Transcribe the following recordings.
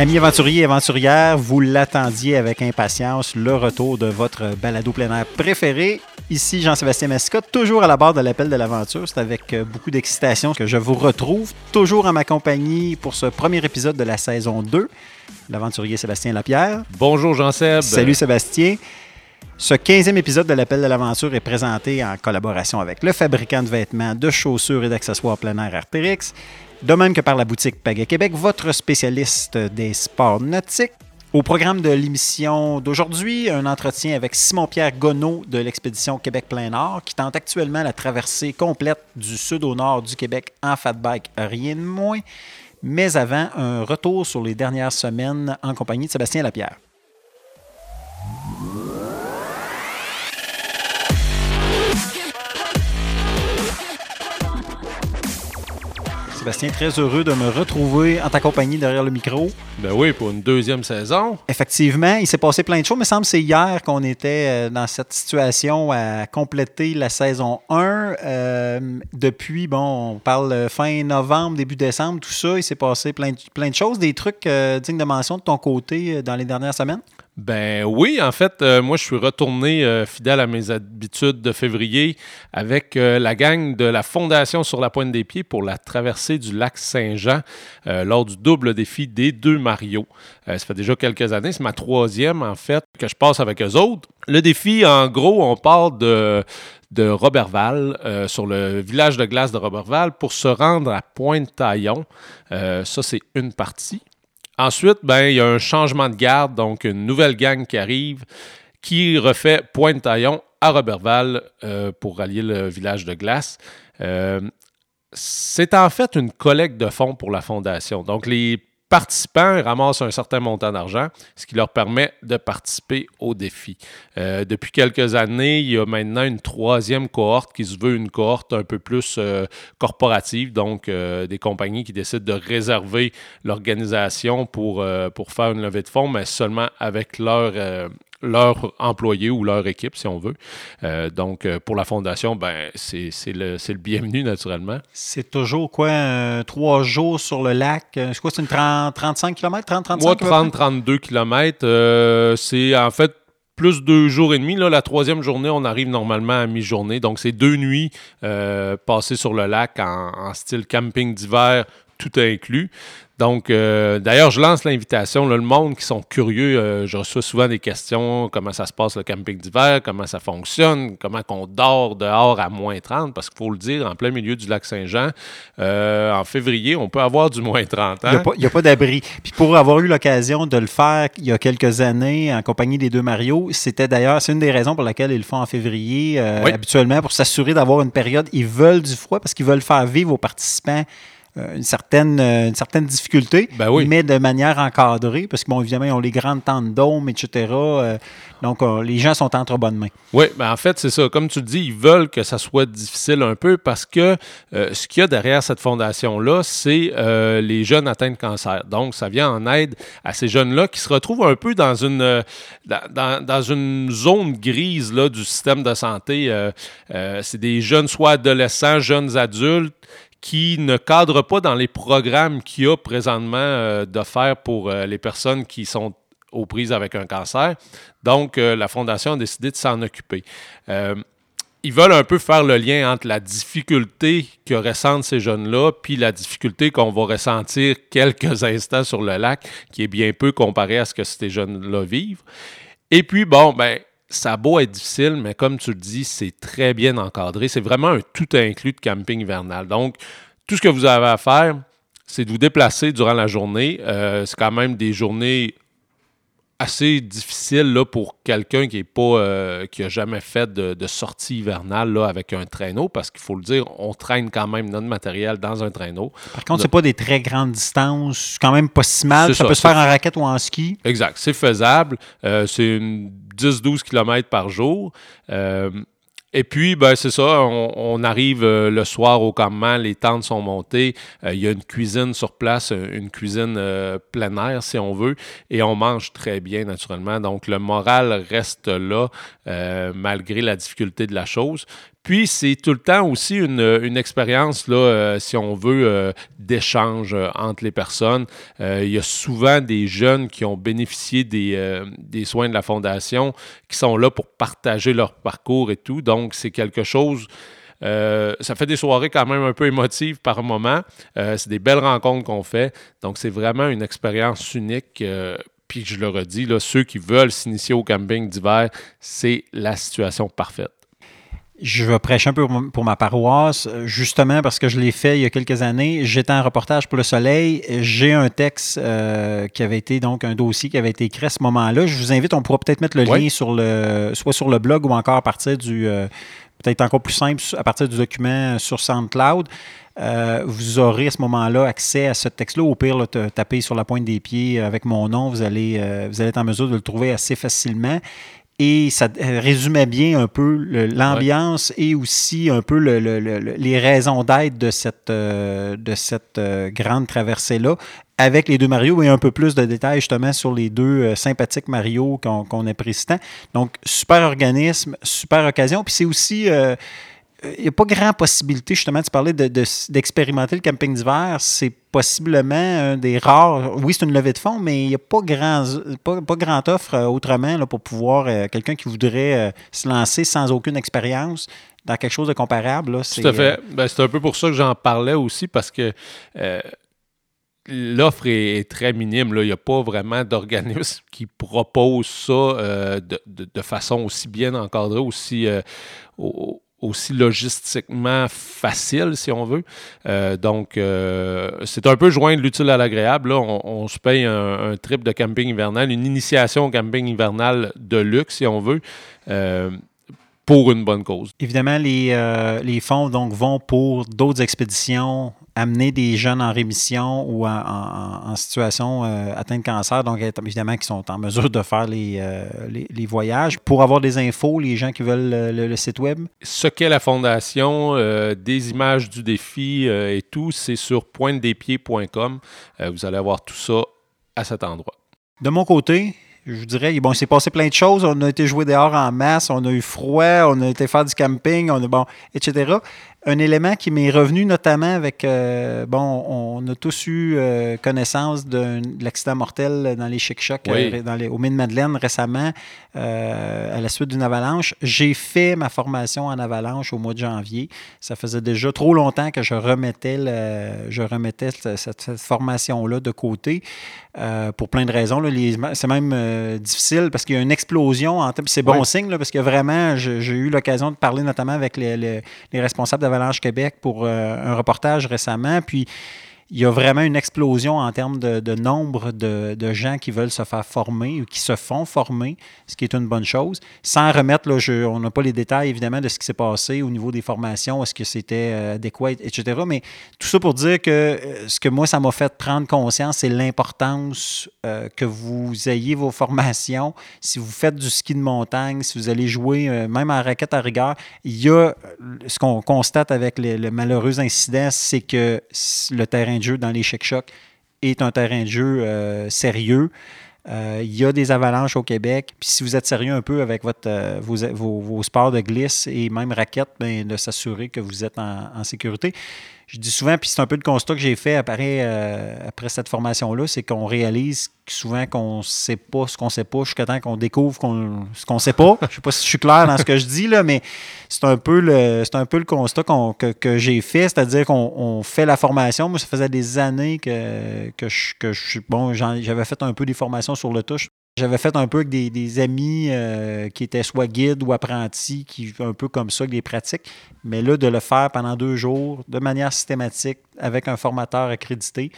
Amis aventuriers et aventurières, vous l'attendiez avec impatience, le retour de votre balado plein air préféré. Ici Jean-Sébastien Mascotte, toujours à la barre de l'appel de l'aventure. C'est avec euh, beaucoup d'excitation que je vous retrouve, toujours en ma compagnie pour ce premier épisode de la saison 2. L'aventurier Sébastien Lapierre. Bonjour Jean-Seb. Salut Sébastien. Ce 15e épisode de l'appel de l'aventure est présenté en collaboration avec le fabricant de vêtements, de chaussures et d'accessoires plein air Arterix, de même que par la boutique Pagaie Québec, votre spécialiste des sports nautiques. Au programme de l'émission d'aujourd'hui, un entretien avec Simon-Pierre Gonneau de l'expédition Québec Plein Nord qui tente actuellement la traversée complète du sud au nord du Québec en fat bike, rien de moins. Mais avant, un retour sur les dernières semaines en compagnie de Sébastien Lapierre. Sébastien, très heureux de me retrouver en ta compagnie derrière le micro. Ben oui, pour une deuxième saison. Effectivement, il s'est passé plein de choses. Il me semble que c'est hier qu'on était euh, dans cette situation à compléter la saison 1. Euh, depuis, bon, on parle fin novembre, début décembre, tout ça. Il s'est passé plein, plein de choses. Des trucs euh, dignes de mention de ton côté dans les dernières semaines? Ben oui, en fait, euh, moi je suis retourné euh, fidèle à mes habitudes de février avec euh, la gang de la Fondation sur la pointe des pieds pour la traversée du lac Saint-Jean lors du double défi des deux Mario. ça fait déjà quelques années, c'est ma troisième en fait que je passe avec eux autres. Le défi, en gros, on part de, de Robertval, sur le village de glace de Robertval, pour se rendre à Pointe-Taillon. ça, c'est une partie. Ensuite, ben, il y a un changement de garde, donc une nouvelle gang qui arrive, qui refait Pointe-Taillon à Robertval euh, pour rallier le village de glace. Euh, c'est en fait une collecte de fonds pour la fondation. Donc, les participants ramassent un certain montant d'argent, ce qui leur permet de participer au défi. Euh, depuis quelques années, il y a maintenant une troisième cohorte qui se veut une cohorte un peu plus euh, corporative, donc euh, des compagnies qui décident de réserver l'organisation pour, pour faire une levée de fonds, mais seulement avec leur leurs employés ou leur équipe, si on veut. Euh, donc, euh, pour la fondation, ben, c'est le, le, bienvenu, naturellement. C'est toujours quoi, trois jours sur le lac? C'est quoi, c'est une 30, 35 km, 30, 35 km? 30, 32 km. c'est en fait plus deux jours et demi. Là, la troisième journée, on arrive normalement à mi-journée. Donc, c'est deux nuits euh, passées sur le lac en, en style camping d'hiver, tout inclus. Donc, euh, d'ailleurs, je lance l'invitation. Le monde qui sont curieux, euh, je reçois souvent des questions comment ça se passe le camping d'hiver, comment ça fonctionne, comment on dort dehors à moins 30, parce qu'il faut le dire, en plein milieu du lac Saint-Jean, euh, en février, on peut avoir du moins 30 ans. Il n'y a pas, d'abri. Puis pour avoir eu l'occasion de le faire il y a quelques années en compagnie des deux Mario, c'était d'ailleurs, c'est une des raisons pour laquelle ils le font en février habituellement, pour s'assurer d'avoir une période. Ils veulent du froid parce qu'ils veulent faire vivre aux participants une, certaine, euh, une certaine difficulté, ben mais de manière encadrée, parce que, bon, évidemment, ils ont les grandes tentes d'ôme, etc. Euh, donc, les gens sont entre bonnes mains. Oui, ben en fait, c'est ça. Comme tu le dis, ils veulent que ça soit difficile un peu parce que ce qu'il y a derrière cette fondation-là, c'est les jeunes atteints de cancer. Donc, ça vient en aide à ces jeunes-là qui se retrouvent un peu dans une, dans, dans une zone grise là, du système de santé. c'est des jeunes, soit adolescents, jeunes adultes, qui ne cadre pas dans les programmes qu'il y a présentement euh, d'offert pour euh, les personnes qui sont aux prises avec un cancer. Donc, euh, la Fondation a décidé de s'en occuper. ils veulent un peu faire le lien entre la difficulté que ressentent ces jeunes-là, puis la difficulté qu'on va ressentir quelques instants sur le lac, qui est bien peu comparé à ce que ces jeunes-là vivent. Et puis, bon, ben, ça a beau être difficile, mais comme tu le dis, c'est très bien encadré. C'est vraiment un tout inclus de camping hivernal. Donc, tout ce que vous avez à faire, c'est de vous déplacer durant la journée. Euh, c'est quand même des journées assez difficiles là, pour quelqu'un qui n'a pas euh, qui a jamais fait de, sortie hivernale là, avec un traîneau, parce qu'il faut le dire, on traîne quand même notre matériel dans un traîneau. Par contre, c'est pas des très grandes distances, quand même pas si mal. Ça, peut se faire en raquette ou en ski. Exact, c'est faisable. Euh, c'est une 10-12 km par jour. Euh, et puis, ben, c'est ça, on, arrive euh, le soir au campement, les tentes sont montées, euh, il y a une cuisine sur place, une cuisine plein air si on veut, et on mange très bien naturellement. Donc, le moral reste là malgré la difficulté de la chose. Puis, c'est tout le temps aussi une, expérience, là, euh, si on veut, euh, d'échange euh, entre les personnes. il y a souvent des jeunes qui ont bénéficié des, soins de la Fondation qui sont là pour partager leur parcours et tout. Donc, c'est quelque chose. ça fait des soirées quand même un peu émotives par moment. c'est des belles rencontres qu'on fait. Donc, c'est vraiment une expérience unique. puis, je le redis, ceux qui veulent s'initier au camping d'hiver, c'est la situation parfaite je vais prêcher un peu pour ma paroisse, justement parce que je l'ai fait il y a quelques années. J'étais en reportage pour Le Soleil. J'ai un texte euh, qui avait été, donc, un dossier qui avait été écrit à ce moment-là. Je vous invite, on pourra peut-être mettre le lien sur le, soit sur le blog ou encore à partir du, euh, peut-être encore plus simple, à partir du document sur SoundCloud. Euh, vous aurez à ce moment-là accès à ce texte-là. Au pire, taper sur la pointe des pieds avec mon nom, vous allez, vous allez être en mesure de le trouver assez facilement et ça résumait bien un peu l'ambiance et aussi un peu les raisons d'être de cette, euh, de cette euh, grande traversée-là avec les deux Mario et un peu plus de détails justement sur les deux euh, sympathiques Mario qu'on a apprécie tant. Donc, super organisme, super occasion. Puis c'est aussi il n'y a pas grand possibilité, justement, tu parlais d'expérimenter le camping d'hiver. C'est possiblement un des rares. Oui, c'est une levée de fonds, mais il n'y a pas grand, pas, grand offre euh, autrement là, pour pouvoir. Euh, quelqu'un qui voudrait euh, se lancer sans aucune expérience dans quelque chose de comparable. Là, Tout à fait. Ben, c'est un peu pour ça que j'en parlais aussi, parce que. L'offre est, très minime. Il n'y a pas vraiment d'organisme qui propose ça de, façon aussi bien encadrée, aussi aussi logistiquement facile, si on veut. Euh, donc, euh, c'est un peu joindre l'utile à l'agréable. On, se paye un, trip de camping hivernal, une initiation au camping hivernal de luxe, si on veut. Euh, pour une bonne cause. Évidemment, les, les fonds donc, vont pour d'autres expéditions amener des jeunes en rémission ou en, situation euh, atteinte de cancer, donc évidemment qui sont en mesure de faire euh, les, les, voyages. Pour avoir des infos, les gens qui veulent le, site web? Ce qu'est la fondation, euh, des images du défi et tout, c'est sur pointedespieds.com. vous allez avoir tout ça à cet endroit. De mon côté, je dirais, bon, il s'est passé plein de choses. On a été jouer dehors en masse, on a eu froid, on a été faire du camping, on a, bon, etc un élément qui m'est revenu notamment avec, euh, bon, on a tous eu euh, connaissance de l'accident mortel dans les Chic-Chocs euh, dans les, au Mine-Madeleine récemment à la suite d'une avalanche. J'ai fait ma formation en avalanche au mois de janvier. Ça faisait déjà trop longtemps que je remettais, je remettais cette, formation-là de côté pour plein de raisons. C'est même difficile parce qu'il y a une explosion. En c'est bon signe parce que vraiment, j'ai eu l'occasion de parler notamment avec les, les, les responsables Avalanche Québec pour euh, un reportage récemment. Puis il y a vraiment une explosion en termes de, nombre de, gens qui veulent se faire former ou qui se font former, ce qui est une bonne chose. Sans remettre, là, on n'a pas les détails évidemment de ce qui s'est passé au niveau des formations, est-ce que c'était euh, adéquat, etc. Mais tout ça pour dire que euh, ce que moi, ça m'a fait prendre conscience, c'est l'importance euh, que vous ayez vos formations. Si vous faites du ski de montagne, si vous allez jouer même en raquette à rigueur, il y a ce qu'on constate avec le malheureux incident, c'est que le terrain jeu dans les chic chocs est un terrain de jeu euh, sérieux. Euh, il y a des avalanches au Québec. Puis si vous êtes sérieux un peu avec euh, vos, sports de glisse et même raquettes, bien, de s'assurer que vous êtes en sécurité je dis souvent, puis c'est un peu le constat que j'ai fait après, euh, après cette formation-là, c'est qu'on réalise souvent qu'on ne sait pas ce qu'on ne sait pas jusqu'à temps qu'on découvre ce qu'on ne sait pas. Je ne sais pas si je suis clair dans ce que je dis, là, mais c'est un, peu le, un peu le constat que, j'ai fait, c'est-à-dire qu'on fait la formation. Moi, ça faisait des années que, que, je, que bon, j'avais fait un peu des formations sur le touche. J'avais fait un peu avec des, amis euh, qui étaient soit guides ou apprentis, qui un peu comme ça, des pratiques. Mais là, de le faire pendant deux jours, de manière systématique, avec un formateur accrédité.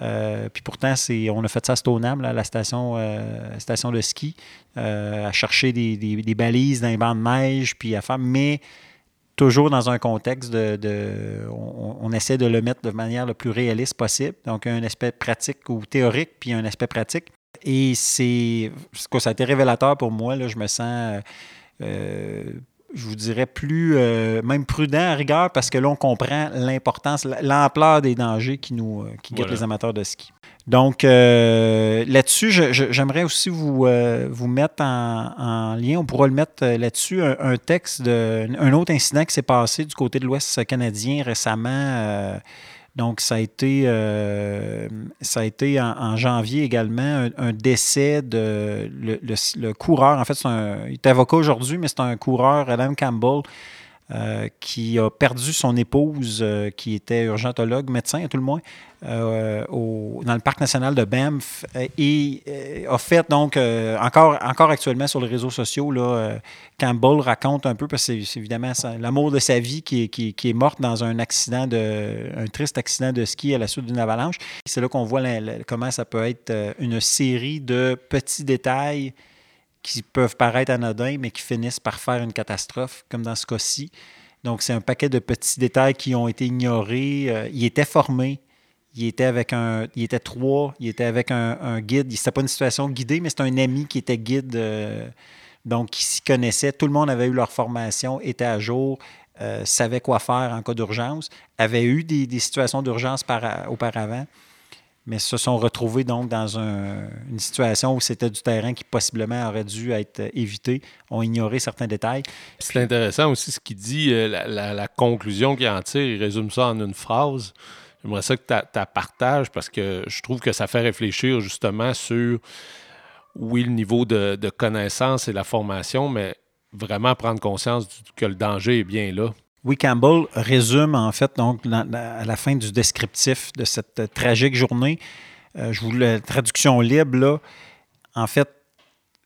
Euh, puis pourtant, c'est, on a fait ça à Stoneham, à la station, euh, station de ski, à chercher des, balises dans les bancs de neige, puis à faire. Mais toujours dans un contexte de. on, on, essaie de le mettre de manière le plus réaliste possible. Donc, un aspect pratique ou théorique, puis un aspect pratique. Et c'est. Ça a été révélateur pour moi. Là, je me sens. Euh, je vous dirais, plus, euh, même prudent à rigueur, parce que là, on comprend l'importance, l'ampleur des dangers qui, nous, qui guettent les amateurs de ski. Donc, là-dessus, j'aimerais aussi vous, vous mettre en, lien, on pourra le mettre là-dessus, un, texte d'un autre incident qui s'est passé du côté de l'Ouest canadien récemment donc, ça a été, euh, en, janvier également un, décès de le, coureur. En fait, il est avocat aujourd'hui, mais c'est un coureur, Adam Campbell, euh, qui a perdu son épouse, euh, qui était urgentologue, médecin à tout le moins, euh, dans le parc national de Banff, et a fait donc, encore, encore actuellement sur les réseaux sociaux, là, Campbell raconte un peu, parce que c'est évidemment l'amour de sa vie qui est, morte dans un accident, de, un triste accident de ski à la suite d'une avalanche. C'est là qu'on voit comment ça peut être une série de petits détails qui peuvent paraître anodins, mais qui finissent par faire une catastrophe, comme dans ce cas-ci. Donc, c'est un paquet de petits détails qui ont été ignorés. Euh, il était formé. Il était avec un. Il était trois. Il était avec un, guide. C'était pas une situation guidée, mais c'était un ami qui était guide. Euh, donc, qui s'y connaissait. Tout le monde avait eu leur formation, était à jour, euh, savait quoi faire en cas d'urgence, avait eu des, des situations d'urgence auparavant mais se sont retrouvés donc dans une situation où c'était du terrain qui possiblement aurait dû être évité, ont ignoré certains détails. C'est intéressant aussi ce qu'il dit, euh, la, conclusion qu'il en tire, il résume ça en une phrase. J'aimerais ça que tu partages parce que je trouve que ça fait réfléchir justement sur, oui, le niveau de connaissance et la formation, mais vraiment prendre conscience que le danger est bien là. Oui, Campbell résume en fait donc à la fin du descriptif de cette euh, tragique journée. Euh, je vous la traduction libre là. En fait,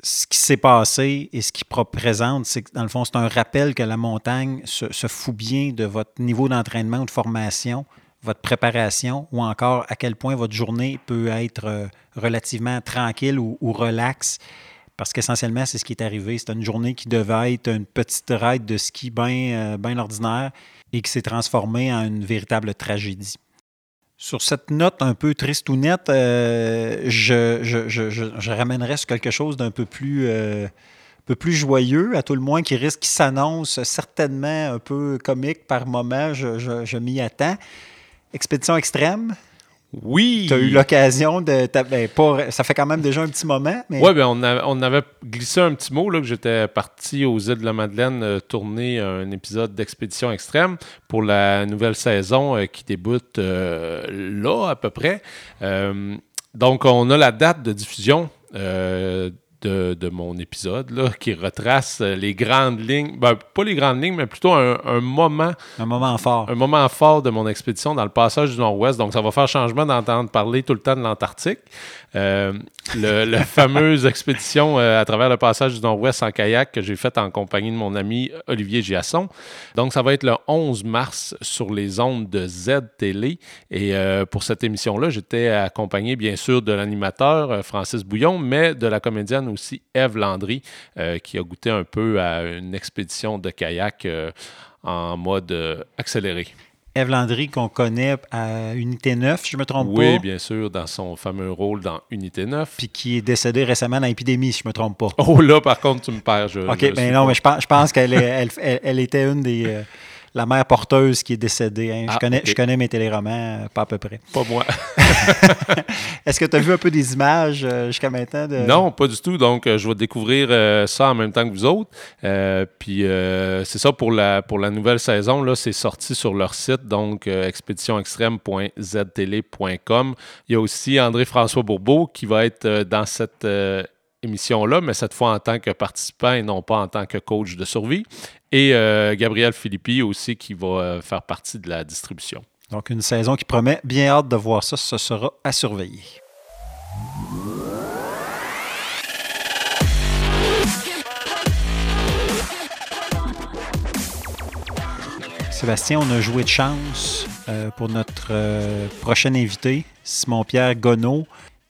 ce qui s'est passé et ce qu'il représente, c'est que dans le fond, c'est un rappel que la montagne se, fout bien de votre niveau d'entraînement ou de formation, votre préparation, ou encore à quel point votre journée peut être euh, relativement tranquille ou, ou relaxe parce qu'essentiellement, c'est ce qui est arrivé. C'était une journée qui devait être une petite ride de ski bien euh, ordinaire et qui s'est transformée en une véritable tragédie. Sur cette note un peu triste ou nette, euh, je, je, ramènerais sur quelque chose d'un peu plus, euh, peu plus joyeux, à tout le moins, qui risque, qui s'annonce certainement un peu comique par moment. Je, m'y attends. Expédition extrême, oui. Tu as eu l'occasion de. Ben, ça fait quand même déjà un petit moment. Mais... Oui, ben, on, avait glissé un petit mot là, que j'étais parti aux îles de la Madeleine euh, tourner un épisode d'Expédition Extrême pour la nouvelle saison euh, qui débute euh, là à peu près. donc, on a la date de diffusion de, mon épisode, là, qui retrace euh, les grandes lignes, ben, pas les grandes lignes, mais plutôt un, moment. Un moment fort. Un moment fort de mon expédition dans le passage du Nord-Ouest. Donc, ça va faire changement d'entendre parler tout le temps de l'Antarctique. Euh, le, la fameuse expédition euh, à travers le passage du Nord-Ouest en kayak que j'ai faite en compagnie de mon ami Olivier Giasson. Donc, ça va être le 11 mars sur les ondes de Z-Télé. Et pour cette émission-là, j'étais accompagné, bien sûr, de l'animateur Francis Bouillon, mais de la comédienne aussi Eve Landry, euh, qui a goûté un peu à une expédition de kayak euh, en mode euh, accéléré. Eve Landry, qu'on connaît à Unité 9, je ne me trompe pas. Oui, bien sûr, dans son fameux rôle dans Unité 9. Puis qui est décédée récemment dans l'épidémie, si je ne me trompe pas. Oh là, par contre, tu me perds. Je, OK, ben non, mais je pense, je pense qu'elle elle, était une des la mère porteuse qui est décédée. Hein. je, ah, connais, je connais mes téléromans, euh, pas à peu près. Pas moi. Est-ce que tu as vu un peu des images euh, jusqu'à maintenant? Non, pas du tout. Donc, euh, je vais découvrir ça en même temps que vous autres. puis, c'est ça pour la, pour la nouvelle saison. Là, c'est sorti sur leur site, donc expéditionextrême.ztélé.com. Il y a aussi André-François Bourbeau qui va être dans cette émission-là, mais cette fois en tant que participant et non pas en tant que coach de survie. Et euh, Gabriel Philippi aussi qui va euh, faire partie de la distribution. Donc une saison qui promet. Bien hâte de voir ça. Ce sera à surveiller. Sébastien, on a joué de chance euh, pour notre prochain invité, Simon-Pierre Gonneau,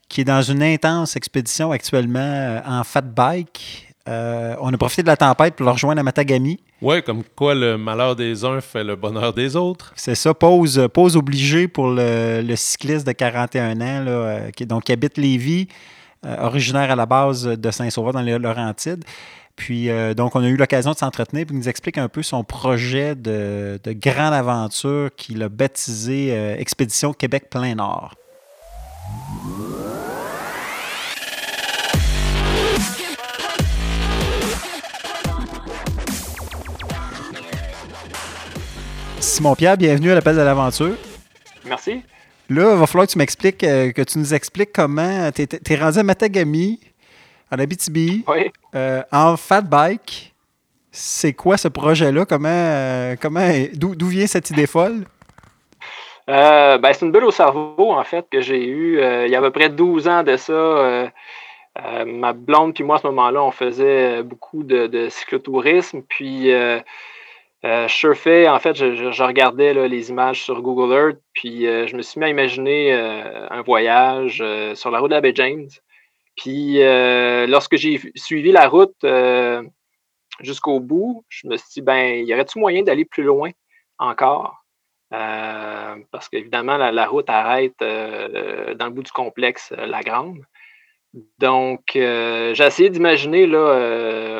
qui est dans une intense expédition actuellement en fat bike euh, on a profité de la tempête pour le rejoindre à Matagami. Oui, comme quoi le malheur des uns fait le bonheur des autres. C'est ça, pause, pause obligée pour le, cycliste de 41 ans, euh, qui, donc, qui habite Lévis, euh, originaire à la base de Saint-Sauveur dans les Laurentides. Puis, donc, on a eu l'occasion de s'entretenir, puis il nous explique un peu son projet de, de grande aventure qu'il a baptisé Expédition Québec plein Nord. Simon-Pierre, bienvenue à l'appel de l'aventure. Merci. Là, il va falloir que tu m'expliques, euh, que tu nous expliques comment tu es, rendu à Matagami, en Abitibi, euh, en fat bike. C'est quoi ce projet-là? Comment, euh, comment, d'où, vient cette idée folle? Ben, c'est une bulle au cerveau, en fait, que j'ai eue il y a à peu près 12 ans de ça. ma blonde puis moi, à ce moment-là, on faisait beaucoup de, de cyclotourisme. Puis euh, je surfais, en fait, je, regardais les images sur Google Earth, puis euh, je me suis mis à imaginer euh, un voyage sur la route de la baie James. Puis lorsque j'ai suivi la route jusqu'au bout, je me suis dit, ben, y aurait-il moyen d'aller plus loin encore? parce qu'évidemment, la, route arrête dans le bout du complexe La Grande. Donc, j'ai essayé d'imaginer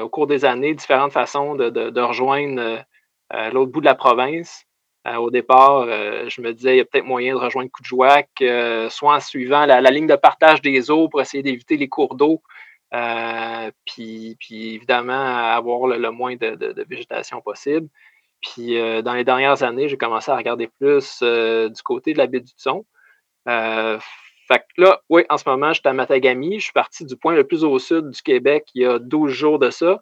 au cours des années différentes façons de rejoindre l'autre bout de la province. Euh, au départ, euh, je me disais, il y a peut-être moyen de rejoindre Coudjouac, euh, soit en suivant la, ligne de partage des eaux pour essayer d'éviter les cours d'eau, puis, puis, évidemment avoir le, moins de, végétation possible. Puis dans les dernières années, j'ai commencé à regarder plus du côté de la baie du Thon. fait que là, oui, en ce moment, je suis à Matagami. Je suis parti du point le plus au sud du Québec il y a 12 jours de ça.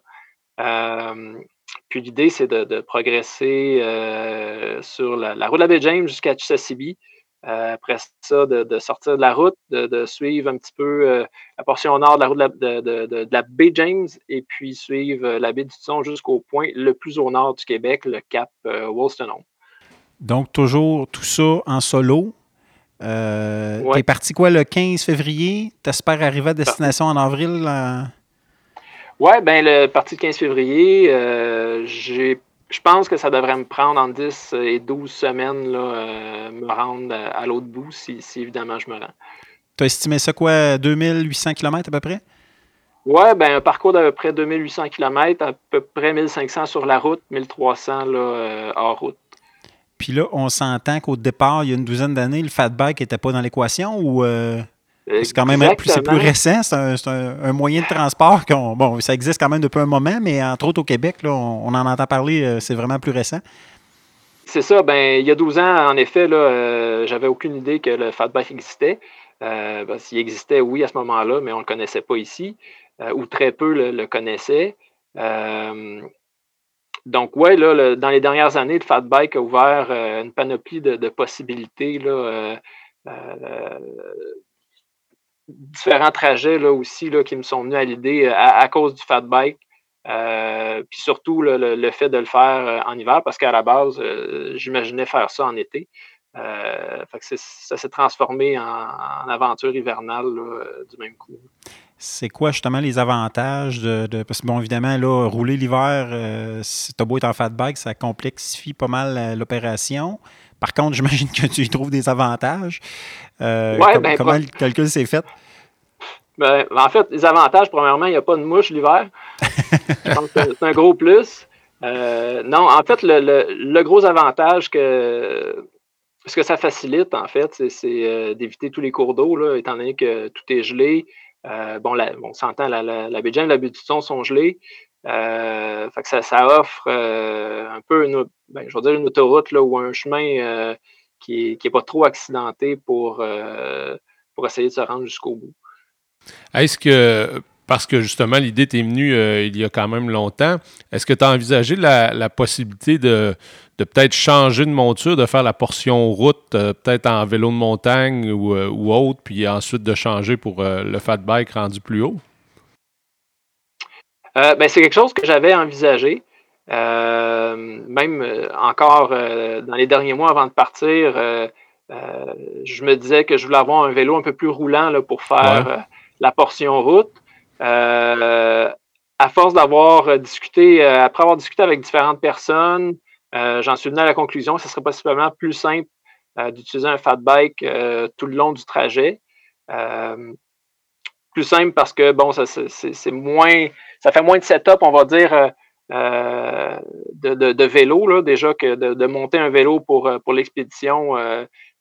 Puis l'idée, c'est de, progresser euh, sur la, route de la baie James jusqu'à Chisasibi. Euh, après ça, de, sortir de la route, de, suivre un petit peu euh, la portion nord de la route de la, baie James et puis suivre la baie du Thon jusqu'au point le plus au nord du Québec, le cap Wolstenholme. Donc, toujours tout ça en solo. Euh, es parti quoi le 15 février? Tu espères arriver à destination en avril? Oui, ben le parti de 15 février, euh, je pense que ça devrait me prendre en 10 et 12 semaines, là, euh, me rendre à, l'autre bout, si, évidemment je me rends. Tu as estimé ça quoi, 2800 km à peu près? Oui, ben un parcours d'à peu près 2800 km, à peu près 1500 sur la route, 1300 là, euh, hors route. Puis là, on s'entend qu'au départ, il y a une douzaine d'années, le fat bike n'était pas dans l'équation ou. C'est quand même c'est plus récent, c'est un, moyen de transport. Bon, ça existe quand même depuis un moment, mais entre autres au Québec, là, on, en entend parler, euh, c'est vraiment plus récent. C'est ça. Ben, il y a 12 ans, en effet, là, euh, j'avais aucune idée que le fat bike existait. Euh, ben, s'il existait, oui, à ce moment-là, mais on ne le connaissait pas ici, ou très peu le, connaissaient. donc, oui, là, dans les dernières années, le fat bike a ouvert une panoplie de, de possibilités là, différents trajets là, aussi là, qui me sont venus à l'idée euh, à, cause du fat bike. Euh, puis surtout le, fait de le faire euh, en hiver, parce qu'à la base, j'imaginais faire ça en été. ça s'est transformé en, aventure hivernale du même coup. C'est quoi justement les avantages de, Parce que bon, évidemment, là, rouler l'hiver, si tu beau être en fat bike, ça complexifie pas mal l'opération. Par contre, j'imagine que tu y trouves des avantages. Euh, ben, comment le calcul s'est fait? Ben, en fait, les avantages, premièrement, il n'y a pas de mouche l'hiver. c'est un gros plus. Euh, non, en fait, le, gros avantage que ce que ça facilite, en fait, c'est euh, d'éviter tous les cours d'eau, étant donné que tout est gelé. bon, on s'entend, la, la, la baie et la baie du son sont gelés. Fait que ça, offre un peu une, ben, dire une autoroute là, ou un chemin qui n'est pas trop accidenté pour, euh, pour essayer de se rendre jusqu'au bout. Est-ce que, parce que justement l'idée t'est venue euh, il y a quand même longtemps, est-ce que tu as envisagé la, possibilité de, peut-être changer de monture, de faire la portion route, euh, peut-être en vélo de montagne ou, ou, autre, puis ensuite de changer pour le fat bike rendu plus haut? Ben, c'est quelque chose que j'avais envisagé. Euh, même euh, encore euh, dans les derniers mois avant de partir, je me disais que je voulais avoir un vélo un peu plus roulant là, pour faire la portion route. à force d'avoir discuté, après avoir discuté avec différentes personnes, j'en suis venu à la conclusion que ce serait possiblement plus simple d'utiliser un fat bike tout le long du trajet. Plus simple parce que bon, ça c'est moins, ça fait moins de setup, on va dire, de, de, vélo là, déjà que de, monter un vélo pour, pour l'expédition,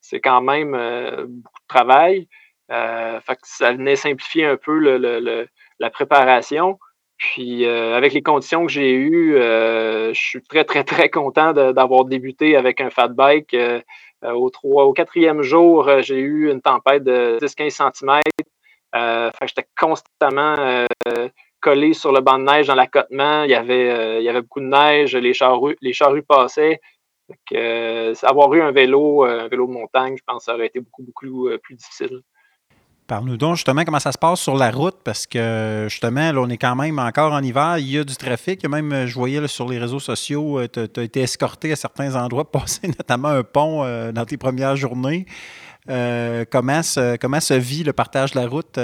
c'est quand même beaucoup de travail. fait que ça venait simplifier un peu le, la préparation. Puis avec les conditions que j'ai eues, je suis très, très, très content d'avoir débuté avec un fat bike. au, au quatrième jour, j'ai eu une tempête de 10-15 cm. J'étais constamment collé sur le banc de neige dans l'accotement. Il y avait, avait beaucoup de neige, les charrues, les passaient. avoir eu un vélo, un vélo de montagne, je pense que ça aurait été beaucoup, plus difficile. Parle-nous donc justement comment ça se passe sur la route, parce que justement, là, on est quand même encore en hiver, il y a du trafic. Même, euh, je voyais sur les réseaux sociaux, euh, tu as, été escorté à certains endroits, passer notamment un pont euh, dans tes premières journées. Comment, se, comment se vit le partage de la route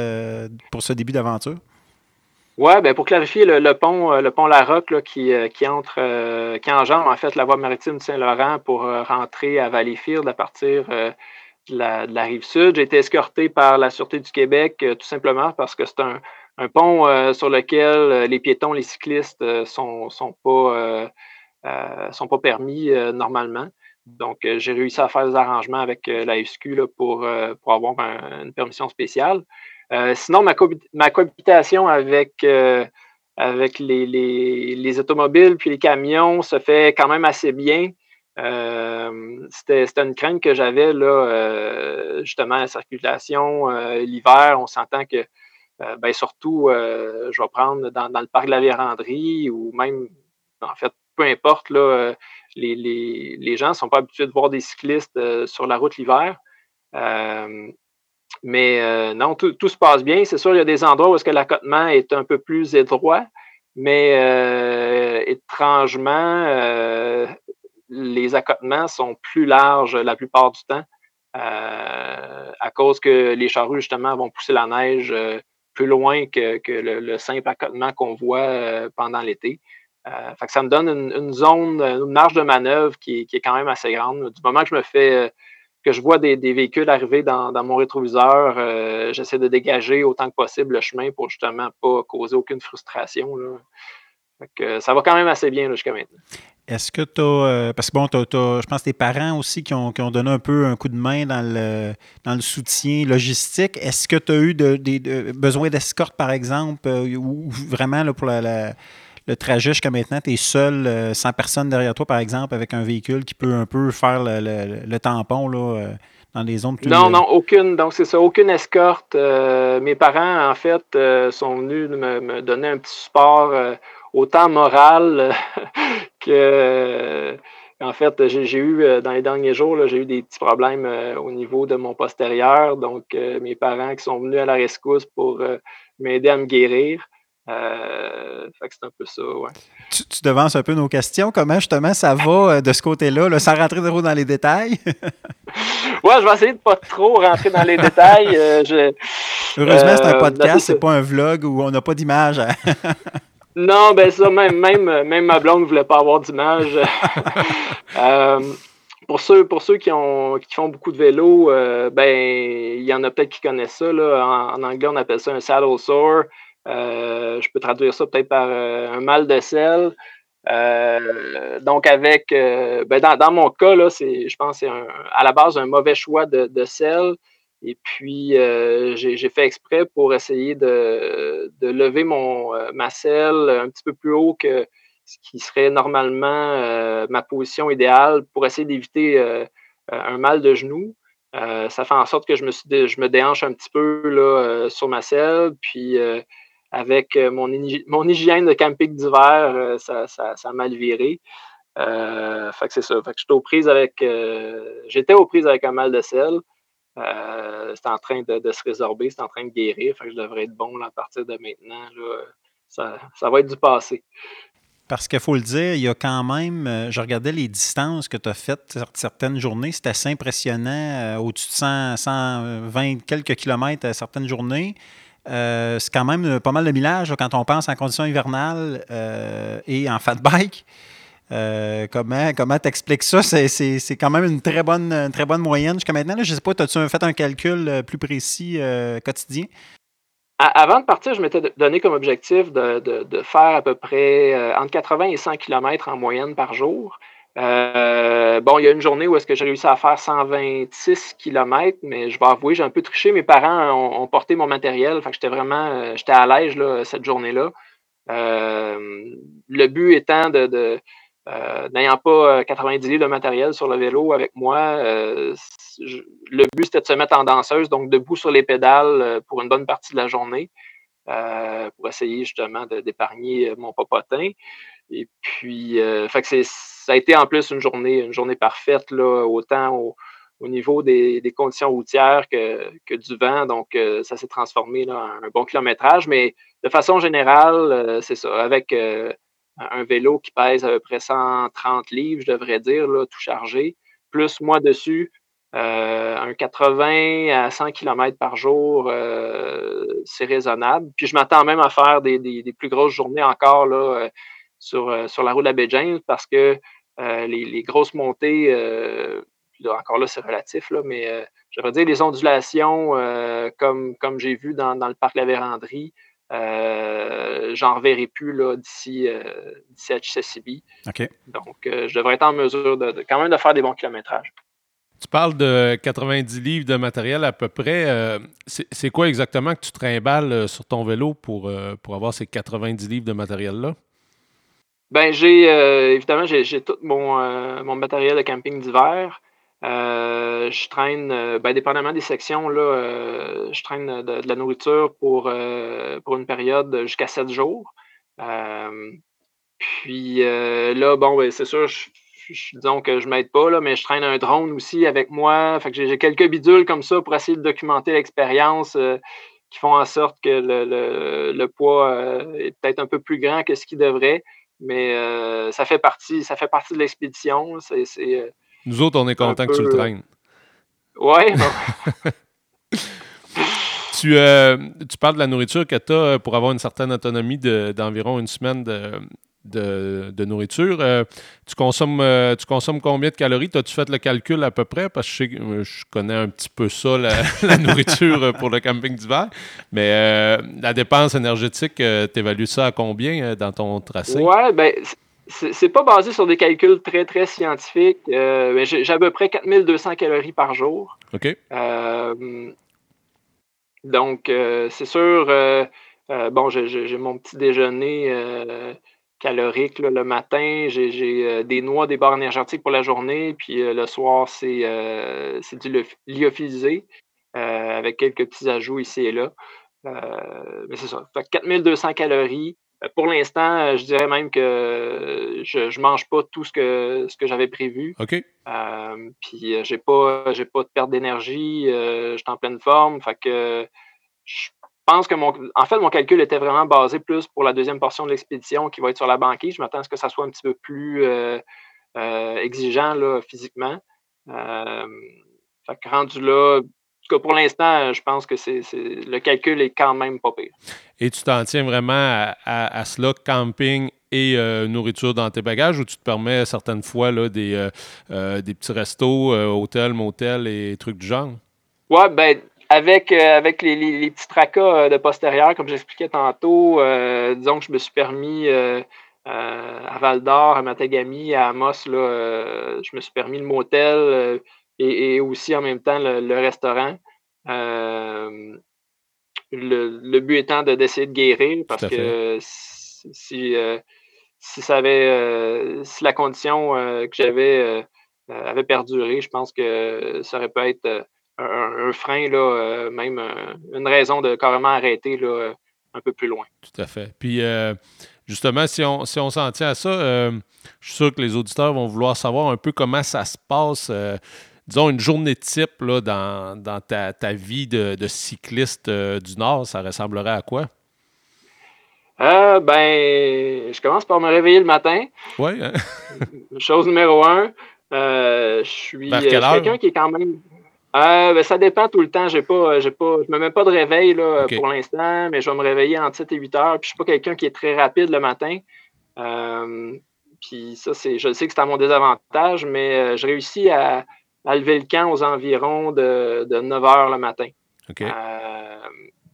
pour ce début d'aventure? Oui, ben pour clarifier, le, pont, le pont Larocque qui, qui, entre, qui enjambe en fait la voie maritime de Saint-Laurent pour rentrer à Valleyfield à partir de la, rive sud. J'ai été escorté par la Sûreté du Québec euh, tout simplement parce que c'est un, pont euh, sur lequel euh, les piétons, les cyclistes sont, sont, pas, sont pas permis normalement. Donc, j'ai réussi à faire des arrangements avec la SQ pour, pour avoir une permission spéciale. sinon, ma, cohabitation avec, avec les, les, automobiles puis les camions se fait quand même assez bien. Euh, c'était une crainte que j'avais, là, euh, justement, la circulation. Euh, l'hiver, on s'entend que, ben, surtout, je vais prendre dans, le parc de la Vérandrie ou même, en fait, peu importe, là, les, les, gens ne sont pas habitués de voir des cyclistes sur la route l'hiver. mais non, tout, se passe bien. C'est sûr, il y a des endroits où est-ce que l'accotement est un peu plus étroit, mais étrangement, les accotements sont plus larges la plupart du temps euh, à cause que les charrues, justement, vont pousser la neige euh, plus loin que, le, simple accotement qu'on voit euh, pendant l'été. Fait que ça me donne une, zone, une marge de manœuvre qui, est quand même assez grande. Du moment que je me fais que je vois des, véhicules arriver dans, mon rétroviseur, j'essaie de dégager autant que possible le chemin pour justement pas causer aucune frustration. ça va quand même assez bien jusqu'à maintenant. Est-ce que tu as. Euh, parce que bon, je pense tes parents aussi qui ont, donné un peu un coup de main dans le, dans le soutien logistique. Est-ce que tu as eu de, besoin d'escorte, par exemple, euh, ou vraiment pour le trajet jusqu'à maintenant, tu es seul, euh, sans personne derrière toi, par exemple, avec un véhicule qui peut un peu faire le, tampon là, dans les zones plus. Non, non, aucune. Donc, c'est ça, aucune escorte. mes parents, en fait, sont venus me, me, donner un petit support autant moral que euh, en fait, j'ai eu euh, dans les derniers jours, j'ai eu des petits problèmes euh, au niveau de mon postérieur. Donc, mes parents qui sont venus à la rescousse pour m'aider à me guérir. Fait que c'est un peu ça, ouais. Tu, devances un peu nos questions. Comment justement ça va de ce côté-là, sans rentrer trop dans les détails? ouais, je vais essayer de pas trop rentrer dans les détails. Heureusement, c'est un podcast, c'est pas un vlog où on n'a pas d'image. Non, ben ça, même, même, même ma blonde ne voulait pas avoir d'image. Euh, pour ceux, pour ceux qui, ont, qui font beaucoup de vélo, euh, ben, il y en a peut-être qui connaissent ça. Là. En, anglais, on appelle ça un saddle sore. Euh, je peux traduire ça peut-être par un mal de sel. donc, avec, ben dans, mon cas, là, je pense que c'est à la base un mauvais choix de, sel. Et puis, euh, j'ai fait exprès pour essayer de, lever mon, euh, ma selle un petit peu plus haut que ce qui serait normalement euh, ma position idéale pour essayer d'éviter un mal de genou. ça fait en sorte que je me, je me déhanche un petit peu là, sur ma selle. Puis, avec mon, mon hygiène de camping d'hiver, ça, ça, ça, a mal viré. fait que c'est ça. J'étais aux prises avec, j'étais aux prises avec un mal de. Euh, c'est en train de, se résorber, c'est en train de guérir. Fait que je devrais être bon à partir de maintenant. ça, va être du passé. Parce qu'il faut le dire, il y a quand même, euh, je regardais les distances que tu as faites certaines journées, c'était assez impressionnant, euh, au-dessus de 100, 120 quelques kilomètres à certaines journées. C'est quand même pas mal de millage quand on pense en conditions hivernales et en fat bike. Euh, comment comment t'expliques ça? C'est quand même une très bonne, très bonne moyenne jusqu'à maintenant. Je ne sais pas, as-tu fait un calcul euh, plus précis euh, quotidien? avant de partir, je m'étais donné comme objectif de, faire à peu près entre 80 et 100 km en moyenne par jour. Bon, il y a une journée où est-ce que j'ai réussi à faire 126 km, mais je vais avouer, j'ai un peu triché. Mes parents ont, porté mon matériel, fait que j'étais vraiment, j'étais à l'aise cette journée-là. le but étant de, euh, n'ayant pas 90 euh, livres de matériel sur le vélo avec moi, euh, le but c'était de se mettre en danseuse, donc debout sur les pédales pour une bonne partie de la journée, pour essayer justement d'épargner mon popotin. Et puis, que ça a été en plus une journée, une journée parfaite, là, autant au, niveau des, conditions routières que, que, du vent. Donc, ça s'est transformé là, en un bon kilométrage. Mais de façon générale, c'est ça. Avec un vélo qui pèse à peu près 130 livres, je devrais dire, là, tout chargé, plus moi dessus, euh, un 80 à 100 km par jour, euh, c'est raisonnable. Puis je m'attends même à faire des, plus grosses journées encore là, euh, sur, sur la route de la baie James parce que les, grosses montées, encore là, c'est relatif, là, mais je veux dire, les ondulations, comme, comme j'ai vu dans, dans, le parc La Vérandrie, euh, j'en reverrai plus d'ici euh, HCCB. Donc, euh, je devrais être en mesure de, quand même de faire des bons kilométrages. Tu parles de 90 livres de matériel à peu près. c'est quoi exactement que tu trimbales sur ton vélo pour, pour avoir ces 90 livres de matériel-là? Ben, j'ai évidemment j'ai tout mon, mon, matériel de camping d'hiver. Euh, je traîne, euh, ben, dépendamment des sections, là, euh, je traîne de, la nourriture pour, pour une période jusqu'à sept jours. puis là, bon, ben, c'est sûr, je, disons que je ne m'aide pas, là, mais je traîne un drone aussi avec moi. Fait que j'ai quelques bidules comme ça pour essayer de documenter l'expérience qui font en sorte que le, le, poids est peut-être un peu plus grand que ce qu'il devrait. Mais ça fait partie, ça fait partie de l'expédition. C'est nous autres, on est content que tu le traînes. Ouais. tu, euh, tu parles de la nourriture que tu as euh, pour avoir une certaine autonomie d'environ une semaine de, de, nourriture. Euh, tu, consommes, tu consommes combien de calories? As-tu fait le calcul à peu près? Parce que je, je connais un petit peu ça, la, nourriture pour le camping d'hiver. Mais la dépense énergétique, tu évalues ça à combien dans ton tracé? Ouais, ben c'est pas basé sur des calculs très, très scientifiques. Euh, j'ai à peu près 4200 calories par jour. OK. Euh, donc, euh, c'est sûr, bon, j'ai mon petit déjeuner calorique le matin. J'ai des noix, des barres énergétiques pour la journée. Puis le soir, c'est du lyophilisé avec quelques petits ajouts ici et là. mais c'est ça. Fait 4200 calories. Euh, pour l'instant, euh, je dirais même que je ne mange pas tout ce que, ce que j'avais prévu. OK. Euh, puis j'ai pas pas de perte d'énergie, je suis en pleine forme. Fait que je pense que mon. En fait, mon calcul était vraiment basé plus pour la deuxième portion de l'expédition qui va être sur la banquise. Je m'attends à ce que ça soit un petit peu plus exigeant là, physiquement. fait que rendu là, pour l'instant, je pense que c'est, le calcul est quand même pas pire. Et tu t'en tiens vraiment à, cela, camping et euh, nourriture dans tes bagages, ou tu te permets certaines fois là, des, euh, euh, des petits restos, hôtels, motels et trucs du genre? Oui, ben avec, avec les, petits tracas de postérieur, comme j'expliquais tantôt, disons que je me suis permis à Val d'Or, à Matagami, à Amos, là, je me suis permis le motel et, aussi en même temps le, restaurant. Euh, le, but étant d'essayer de, guérir parce que si, euh, si, ça avait, euh, si la condition que j'avais avait perduré, je pense que ça aurait pu être un, frein, là, même une raison de carrément arrêter là, un peu plus loin. Tout à fait. Puis, justement, si on si on s'en tient à ça, je suis sûr que les auditeurs vont vouloir savoir un peu comment ça se passe disons, une journée type là, dans, dans ta, ta, vie de, de cycliste euh, du Nord, ça ressemblerait à quoi? Euh, ben, je commence par me réveiller le matin. Oui. Hein? Chose numéro un. Euh, je suis, quelqu'un qui est quand même. Ben, ça dépend tout le temps. J'ai pas, j'ai pas, je me mets pas de réveil là, pour l'instant, mais je vais me réveiller entre 7 et 8 heures. Puis je suis pas quelqu'un qui est très rapide le matin. puis ça, c'est, je sais que c'est à mon désavantage, mais je réussis à, à lever le camp aux environs de, 9 h le matin. Euh,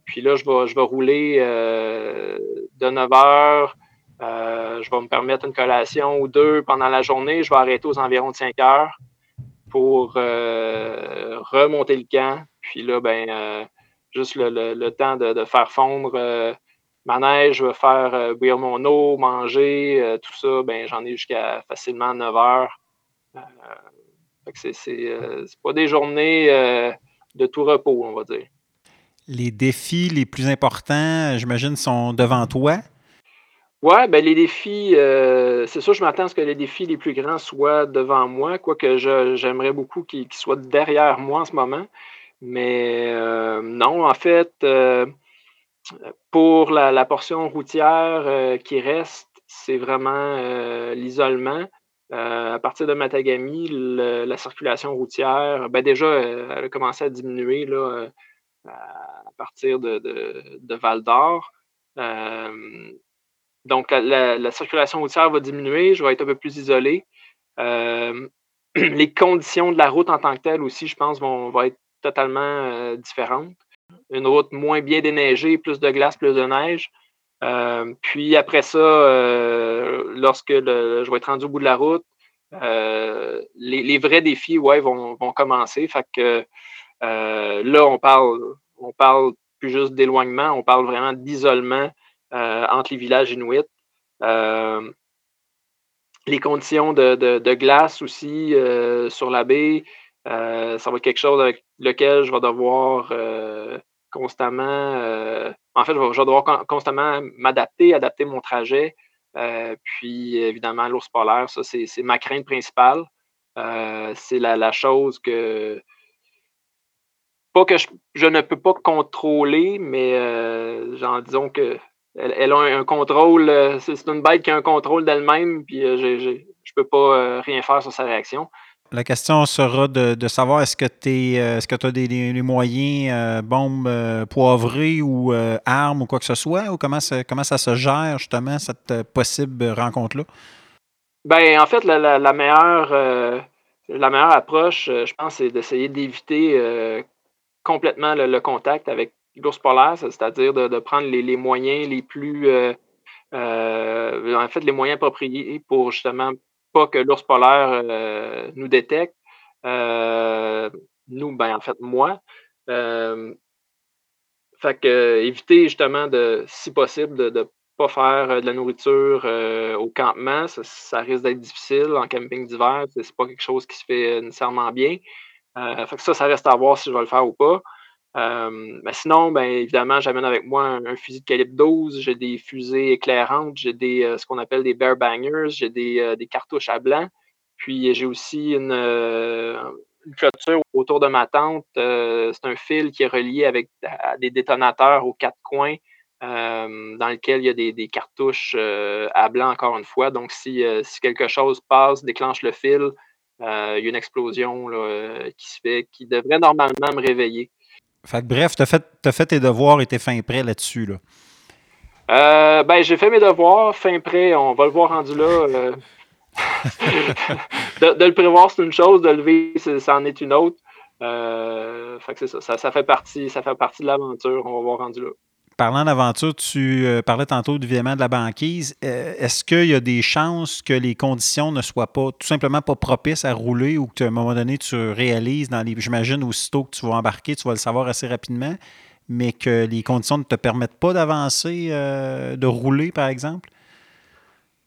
puis là, je vais, je vais rouler de 9 heures. je vais me permettre une collation ou deux pendant la journée. Je vais arrêter aux environs de 5 heures pour remonter le camp. Puis là, ben, juste le, temps de, faire fondre ma neige, faire bouillir mon eau, manger, tout ça. Ben, j'en ai jusqu'à facilement 9 heures. Ce c'est pas des journées de tout repos, on va dire. Les défis les plus importants, j'imagine, sont devant toi. Oui, ben les défis, euh, c'est sûr, je m'attends à ce que les défis les plus grands soient devant moi, quoique j'aimerais beaucoup qu'ils soient derrière moi en ce moment. Mais euh, non, en fait, euh, pour la, portion routière qui reste, c'est vraiment l'isolement. à partir de Matagami, la circulation routière, ben déjà, elle a commencé à diminuer à partir de, Val d'Or. Donc, la, circulation routière va diminuer, je vais être un peu plus isolé. Euh, les conditions de la route en tant que telle aussi, je pense, vont, être totalement euh, différentes. Une route moins bien déneigée, plus de glace, plus de neige. puis après ça, lorsque je vais être rendu au bout de la route, les, vrais défis ouais, vont, vont commencer. Fait que euh, là, on parle, on parle plus juste d'éloignement, on parle vraiment d'isolement euh, entre les villages inuits. Euh, les conditions de, glace aussi sur la baie, ça va être quelque chose avec lequel je vais devoir constamment, en fait, je vais, devoir constamment m'adapter, adapter mon trajet. puis évidemment, l'ours polaire, ça, c'est ma crainte principale. c'est la, chose que, pas que je, ne peux pas contrôler, mais euh, genre, disons que elle, a un, contrôle. Euh, c'est une bête qui a un contrôle d'elle-même, puis euh, je ne peux pas rien faire sur sa réaction. La question sera de, savoir est-ce que tu est-ce que as des, moyens, bombes poivrées ou armes ou quoi que ce soit, ou comment ça, comment ça se gère justement cette possible rencontre-là? Ben, en fait, la, meilleure la meilleure approche, je pense, c'est d'essayer d'éviter complètement le, contact avec l'ours polaire, c'est-à-dire de, prendre les, moyens les plus, euh, euh, en fait, les moyens appropriés pour justement pas que l'ours polaire euh, nous détecte. nous, ben, en fait, moi. fait que éviter justement de, si possible, de ne pas faire de la nourriture au campement. Ça, risque d'être difficile en camping d'hiver. C'est pas quelque chose qui se fait nécessairement bien. Fait que ça, ça reste à voir si je vais le faire ou pas. Euh, sinon, ben, évidemment, j'amène avec moi un, fusil de calibre 12, j'ai des fusées éclairantes, j'ai des euh, ce qu'on appelle des bear bangers, j'ai des, cartouches à blanc, puis j'ai aussi une, clôture autour de ma tente. c'est un fil qui est relié avec des détonateurs aux quatre coins, dans lequel il y a des, cartouches à blanc encore une fois. Donc, si, si quelque chose passe, déclenche le fil, euh, il y a une explosion euh, qui se fait, qui devrait normalement me réveiller. Fait bref, tu as, fait tes devoirs et t'es fin prêt là-dessus. Là. Euh, ben, j'ai fait mes devoirs, fin prêt, on va le voir rendu là. de, le prévoir, c'est une chose, de le vivre, ça en est une autre. fait que c'est ça, ça, fait partie, ça fait partie de l'aventure, on va voir rendu là. Parlant d'aventure, tu euh, parlais tantôt évidemment de la banquise. Euh, est-ce qu'il y a des chances que les conditions ne soient pas tout simplement pas propices à rouler ou qu'à un moment donné, tu réalises dans les. J'imagine aussitôt que tu vas embarquer, tu vas le savoir assez rapidement, mais que les conditions ne te permettent pas d'avancer, euh, de rouler, par exemple?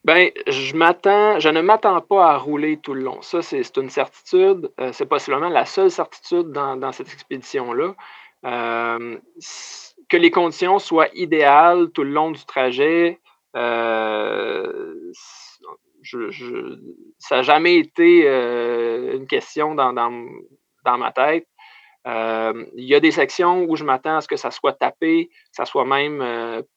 Ben, je m'attends, je ne m'attends pas à rouler tout le long. Ça, c'est une certitude. c'est possiblement la seule certitude dans, dans cette expédition-là que les conditions soient idéales tout le long du trajet, euh, ça n'a jamais été euh, une question dans, ma tête. Euh, il y a des sections où je m'attends à ce que ça soit tapé, ça soit même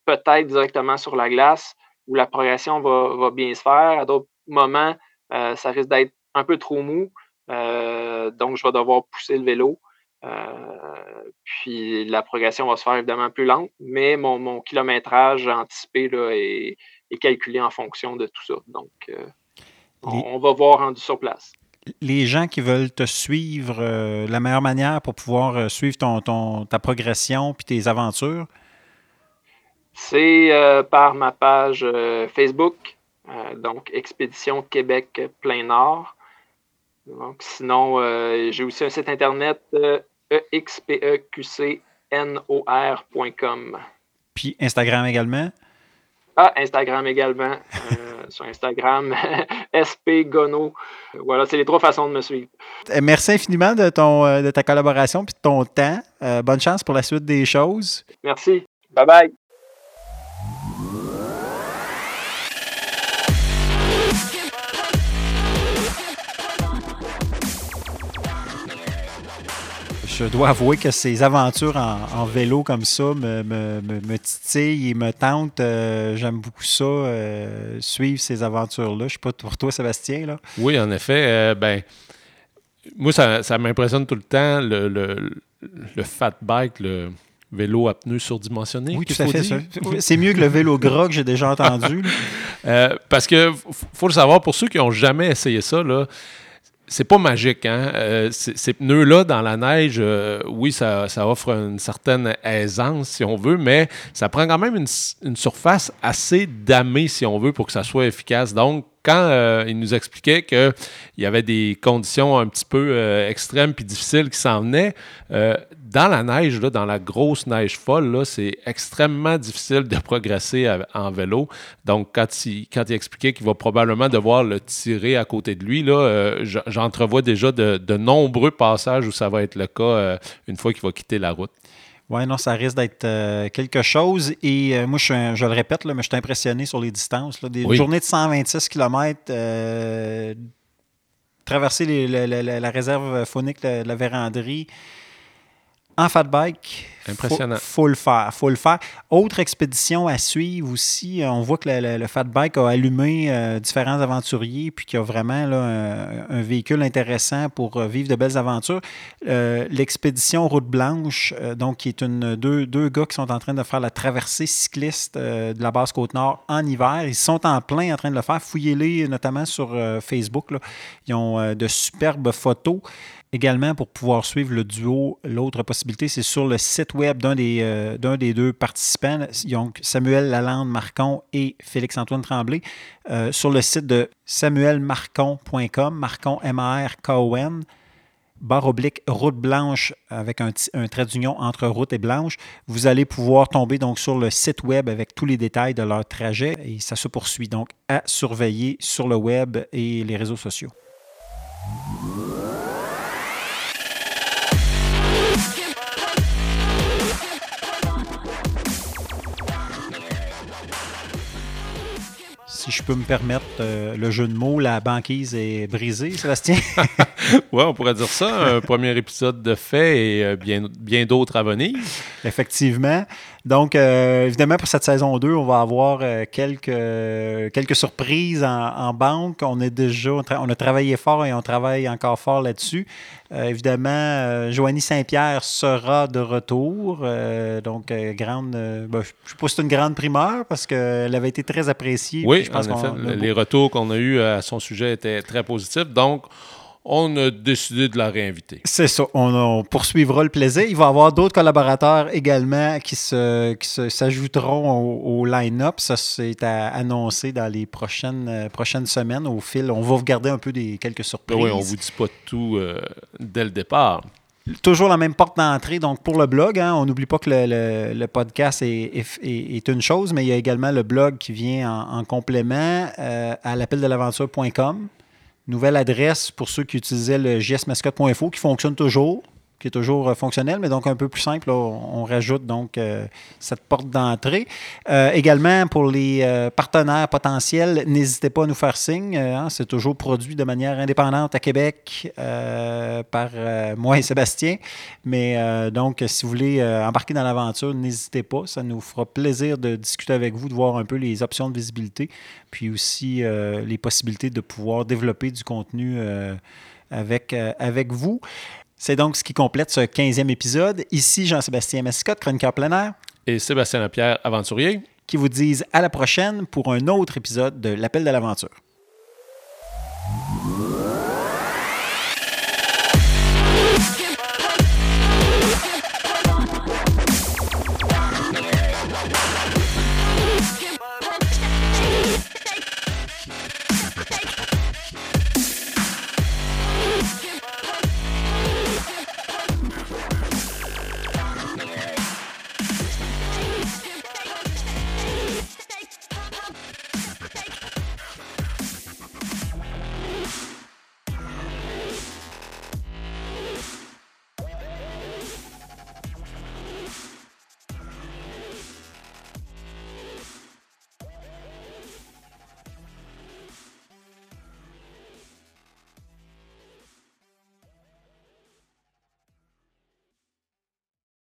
peut-être directement sur la glace, où la progression va bien se faire. À d'autres moments, ça risque d'être un peu trop mou, donc je vais devoir pousser le vélo. Euh, puis la progression va se faire évidemment plus lente, mais mon, kilométrage anticipé là, est, calculé en fonction de tout ça. Donc, euh, on, va voir rendu sur place. les gens qui veulent te suivre, euh, la meilleure manière pour pouvoir euh, suivre ton, ton, ta progression puis tes aventures? C'est par ma page Facebook, donc Expédition Québec Plein Nord. Donc, sinon, j'ai aussi un site internet expeqcnor.com. Puis Instagram également? Ah, Instagram également. Euh, sur Instagram, SP Gono. Voilà, c'est les trois façons de me suivre. Euh, merci infiniment de, ton, euh, de ta collaboration et de ton temps. bonne chance pour la suite des choses. Merci. Bye bye. Je dois avouer que ces aventures en, vélo comme ça me, me, titillent et me tentent. Euh, j'aime beaucoup ça, euh, suivre ces aventures-là. Je ne sais pas pour toi, Sébastien. Là. Oui, en effet. Euh, ben, moi, ça, ça m'impressionne tout le temps, le, le, fat bike, le vélo à pneus surdimensionné. Oui, tout à fait. C'est mieux que le vélo gras que j'ai déjà entendu. parce que faut le savoir, pour ceux qui n'ont jamais essayé ça, là, c'est pas magique. Hein? Euh, ces pneus-là dans la neige, euh, oui, ça, offre une certaine aisance, si on veut, mais ça prend quand même une, surface assez damée, si on veut, pour que ça soit efficace. Donc, quand euh, il nous expliquait qu'il y avait des conditions un petit peu extrêmes puis difficiles qui s'en venaient, dans la neige, là, dans la grosse neige folle, c'est extrêmement difficile de progresser en vélo. Donc, quand il, quand il expliquait qu'il va probablement devoir le tirer à côté de lui, là, euh, j'entrevois déjà de, nombreux passages où ça va être le cas euh, une fois qu'il va quitter la route. Oui, non, ça risque d'être euh, quelque chose. Et moi, je, je, le répète, là, mais je suis impressionné sur les distances. Des journées de 126 km, traverser la, réserve phonique de la véranderie, en fat bike, Impressionnant. Faut, le faire. Faut le faire. Autre expédition à suivre aussi. On voit que le, fat bike a allumé euh, différents aventuriers puis qu'il y a vraiment là, un, véhicule intéressant pour euh, vivre de belles aventures. Euh, l'expédition Route Blanche, donc qui est une deux, deux gars qui sont en train de faire la traversée cycliste de la basse côte nord en hiver. Ils sont en plein en train de le faire. Fouillez-les notamment sur Facebook. Là. Ils ont de superbes photos. Également, pour pouvoir suivre le duo, l'autre possibilité, c'est sur le site web d'un des, euh, des deux participants, donc Samuel Lalande Marcon et Félix-Antoine Tremblay, euh, sur le site de samuelmarcon.com, Marcon M-A-R-K-O-N, barre oblique route blanche avec un, un trait d'union entre route et blanche. Vous allez pouvoir tomber donc sur le site web avec tous les détails de leur trajet et ça se poursuit donc à surveiller sur le web et les réseaux sociaux. Si je peux me permettre euh, le jeu de mots, la banquise est brisée, Sébastien? oui, on pourrait dire ça. Un premier épisode de fait et euh, bien, bien d'autres à venir. Effectivement. Donc, euh, évidemment, pour cette saison 2, on va avoir quelques, quelques surprises en, banque. On est déjà, on a travaillé fort et on travaille encore fort là-dessus. évidemment, Joanie Saint-Pierre sera de retour. donc, grande, ben, je si c'est une grande primeur parce qu'elle avait été très appréciée. Oui, en effet, les retours qu'on a eus à son sujet étaient très positifs. Donc, on a décidé de la réinviter. C'est ça. On, poursuivra le plaisir. Il va y avoir d'autres collaborateurs également qui, se, s'ajouteront au, line-up. Ça, c'est à annoncer dans les prochaines, euh, prochaines semaines au fil. On va regarder un peu des quelques surprises. Oui, on ne vous dit pas tout euh, dès le départ. Toujours la même porte d'entrée. Donc, pour le blog, hein, on n'oublie pas que le, podcast est, une chose, mais il y a également le blog qui vient en, complément euh, à l'appel de l'aventure.com. Nouvelle adresse pour ceux qui utilisaient le gsmascot.info qui fonctionne toujours qui est toujours euh, fonctionnel, mais donc un peu plus simple. on, rajoute donc euh, cette porte d'entrée. Euh, également, pour les partenaires potentiels, n'hésitez pas à nous faire signe. Hein. c'est toujours produit de manière indépendante à Québec par moi et Sébastien. Mais donc, si vous voulez embarquer dans l'aventure, n'hésitez pas. Ça nous fera plaisir de discuter avec vous, de voir un peu les options de visibilité, puis aussi les possibilités de pouvoir développer du contenu avec, avec vous. C'est donc ce qui complète ce 15e épisode. Ici, Jean-Sébastien Mascotte, chroniqueur plein air. Et Sébastien Lapierre, aventurier. Qui vous disent à la prochaine pour un autre épisode de L'Appel de l'aventure.